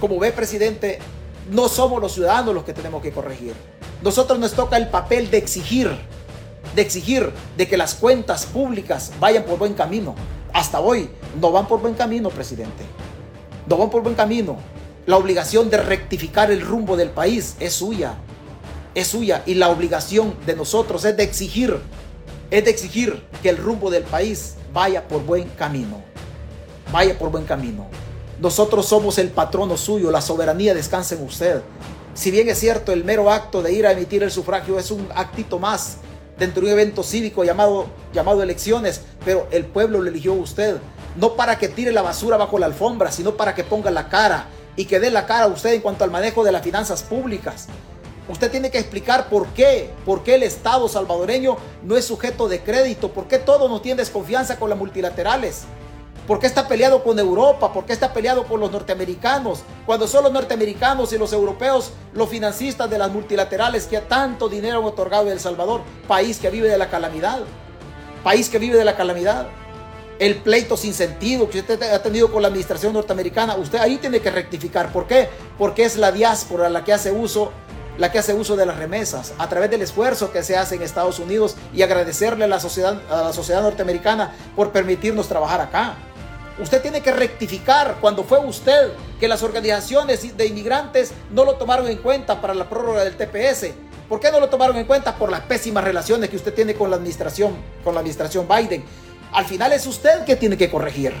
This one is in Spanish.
Como ve, presidente, no somos los ciudadanos los que tenemos que corregir. Nosotros nos toca el papel de exigir, de exigir de que las cuentas públicas vayan por buen camino. Hasta hoy no van por buen camino, presidente. No van por buen camino. La obligación de rectificar el rumbo del país es suya. Es suya. Y la obligación de nosotros es de exigir, es de exigir que el rumbo del país vaya por buen camino. Vaya por buen camino. Nosotros somos el patrono suyo, la soberanía descansa en usted. Si bien es cierto, el mero acto de ir a emitir el sufragio es un actito más dentro de un evento cívico llamado, llamado elecciones, pero el pueblo lo eligió a usted, no para que tire la basura bajo la alfombra, sino para que ponga la cara y que dé la cara a usted en cuanto al manejo de las finanzas públicas. Usted tiene que explicar por qué, por qué el Estado salvadoreño no es sujeto de crédito, por qué todo no tiene desconfianza con las multilaterales. ¿Por qué está peleado con Europa? ¿Por qué está peleado con los norteamericanos? Cuando son los norteamericanos y los europeos los financistas de las multilaterales que tanto dinero han otorgado a El Salvador, país que vive de la calamidad. País que vive de la calamidad. El pleito sin sentido que usted ha tenido con la administración norteamericana, usted ahí tiene que rectificar. ¿Por qué? Porque es la diáspora la que hace uso la que hace uso de las remesas, a través del esfuerzo que se hace en Estados Unidos y agradecerle a la sociedad, a la sociedad norteamericana por permitirnos trabajar acá. Usted tiene que rectificar cuando fue usted que las organizaciones de inmigrantes no lo tomaron en cuenta para la prórroga del TPS. ¿Por qué no lo tomaron en cuenta? Por las pésimas relaciones que usted tiene con la administración, con la administración Biden. Al final es usted que tiene que corregir.